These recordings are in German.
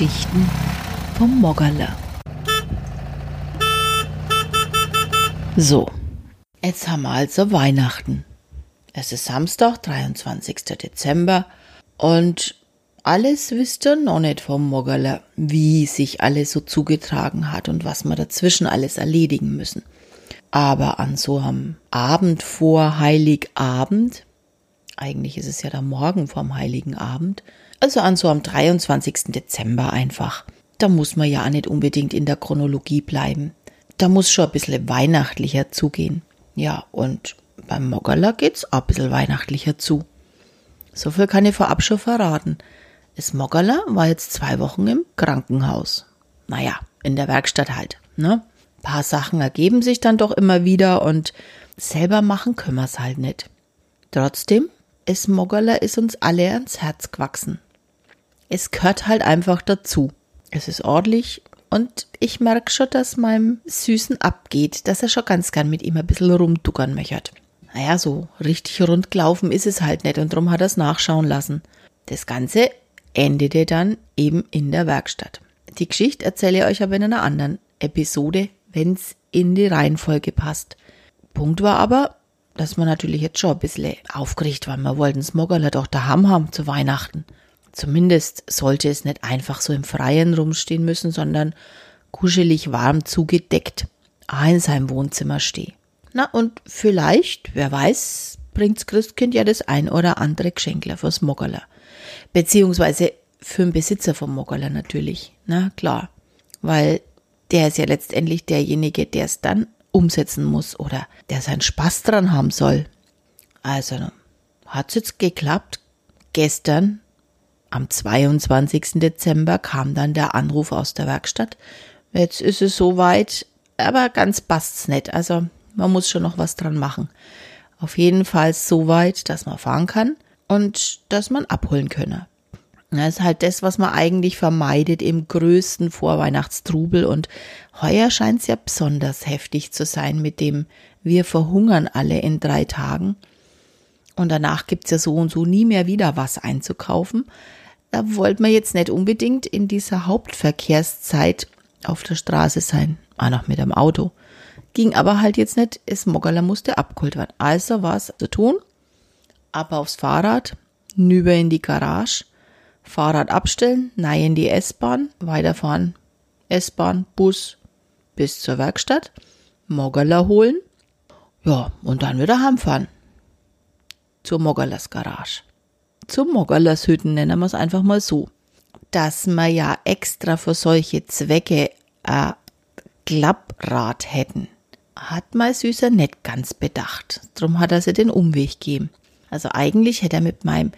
Geschichten vom Moggerle. So, jetzt haben wir also Weihnachten. Es ist Samstag, 23. Dezember und alles wisst ihr noch nicht vom Moggerle, wie sich alles so zugetragen hat und was wir dazwischen alles erledigen müssen. Aber an so einem Abend vor Heiligabend, eigentlich ist es ja der Morgen vom Heiligen Abend, also an so am 23. Dezember einfach, da muss man ja auch nicht unbedingt in der Chronologie bleiben. Da muss schon ein bisschen weihnachtlicher zugehen. Ja, und beim Moggerler geht's auch ein bisschen weihnachtlicher zu. So viel kann ich vorab schon verraten. Das Moggerler war jetzt zwei Wochen im Krankenhaus. Naja, in der Werkstatt halt, ne? Ein paar Sachen ergeben sich dann doch immer wieder und selber machen können wir's halt nicht. Trotzdem, es Moggerler ist uns alle ans Herz gewachsen. Es gehört halt einfach dazu. Es ist ordentlich und ich merke schon, dass meinem Süßen abgeht, dass er schon ganz gern mit ihm ein bisschen rumduckern möchert. Naja, so richtig rund gelaufen ist es halt nicht und drum hat er es nachschauen lassen. Das Ganze endete dann eben in der Werkstatt. Die Geschichte erzähle ich euch aber in einer anderen Episode, wenn's in die Reihenfolge passt. Punkt war aber, dass man natürlich jetzt schon ein bisschen aufgeregt war. Wir wollten Smoggerler doch daheim haben zu Weihnachten. Zumindest sollte es nicht einfach so im Freien rumstehen müssen, sondern kuschelig warm zugedeckt in seinem Wohnzimmer stehen. Na und vielleicht, wer weiß, bringt's Christkind ja das ein oder andere Geschenkler fürs Moggerler. Beziehungsweise für den Besitzer vom Moggerler natürlich. Na klar. Weil der ist ja letztendlich derjenige, der es dann umsetzen muss oder der seinen Spaß dran haben soll. Also hat's jetzt geklappt. Gestern am 22. Dezember kam dann der Anruf aus der Werkstatt. Jetzt ist es soweit, aber ganz passt's nicht. Also man muss schon noch was dran machen. Auf jeden Fall so weit, dass man fahren kann und dass man abholen könne. Das ist halt das, was man eigentlich vermeidet im größten Vorweihnachtstrubel. Und heuer scheint es ja besonders heftig zu sein mit dem wir verhungern alle in drei Tagen. Und danach gibt's ja so und so nie mehr wieder was einzukaufen. Da wollte man jetzt nicht unbedingt in dieser Hauptverkehrszeit auf der Straße sein, auch noch mit dem Auto. Ging aber halt jetzt nicht, es Moggerler musste abgeholt werden. Also war es zu tun, ab aufs Fahrrad, nüber in die Garage, Fahrrad abstellen, nein in die S-Bahn, weiterfahren, S-Bahn, Bus bis zur Werkstatt, Moggerler holen, ja, und dann wieder heimfahren. Zur Moggerlers Garage zum Moggerlershütten, nennen wir es einfach mal so. Dass man ja extra für solche Zwecke ein Klapprad hätten, hat mein Süßer nicht ganz bedacht. Drum hat er sich den Umweg gegeben. Also eigentlich hätte er mit meinem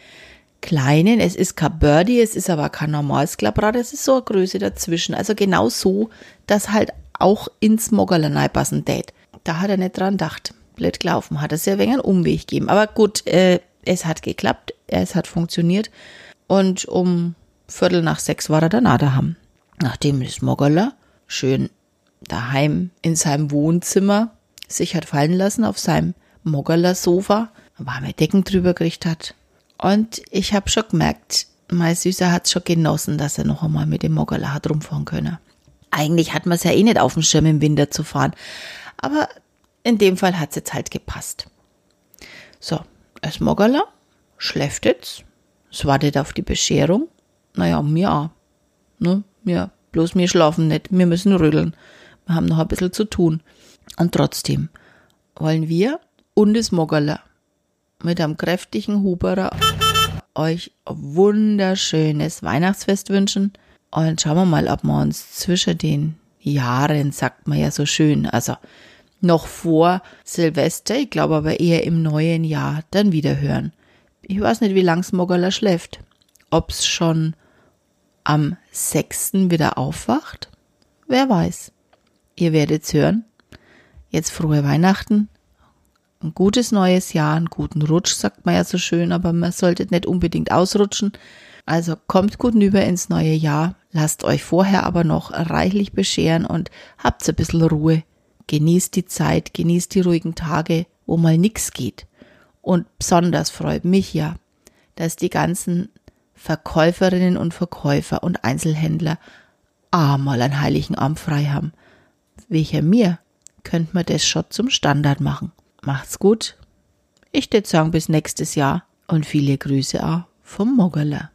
kleinen, es ist kein Birdie, es ist aber kein normales Klapprad, es ist so eine Größe dazwischen. Also genau so, dass halt auch ins Moggerler passen tät. Da hat er nicht dran gedacht. Blöd gelaufen, hat er sehr wenig einen Umweg gegeben. Aber gut, äh, es hat geklappt, es hat funktioniert und um Viertel nach sechs war er dann daheim. Nachdem das Moggerler schön daheim in seinem Wohnzimmer sich hat fallen lassen auf seinem Moggerler Sofa, warme Decken drüber gekriegt hat. Und ich habe schon gemerkt, mein Süßer hat schon genossen, dass er noch einmal mit dem Moggerler hat rumfahren können. Eigentlich hat man es ja eh nicht auf dem Schirm im Winter zu fahren, aber in dem Fall hat es jetzt halt gepasst. So, es Moggerler schläft jetzt. Es wartet auf die Bescherung. Naja, mir auch. Ne? Ja, bloß wir schlafen nicht. Wir müssen rütteln. Wir haben noch ein bisschen zu tun. Und trotzdem wollen wir und das Moggerler mit einem kräftigen Huberer euch wunderschönes Weihnachtsfest wünschen. Und schauen wir mal, ob wir uns zwischen den Jahren, sagt man ja so schön, also noch vor Silvester, ich glaube aber eher im neuen Jahr, dann wieder hören. Ich weiß nicht, wie lang Smoggerler schläft. Ob's schon am 6. wieder aufwacht? Wer weiß. Ihr werdet's hören. Jetzt frohe Weihnachten. Ein gutes neues Jahr, einen guten Rutsch, sagt man ja so schön, aber man sollte nicht unbedingt ausrutschen. Also kommt gut über ins neue Jahr, lasst euch vorher aber noch reichlich bescheren und habt ein bisschen Ruhe Genießt die Zeit, genießt die ruhigen Tage, wo mal nix geht. Und besonders freut mich ja, dass die ganzen Verkäuferinnen und Verkäufer und Einzelhändler einmal einen heiligen Abend frei haben. Welcher mir könnt man das schon zum Standard machen. Macht's gut. Ich würde sagen bis nächstes Jahr und viele Grüße auch vom Moggerler.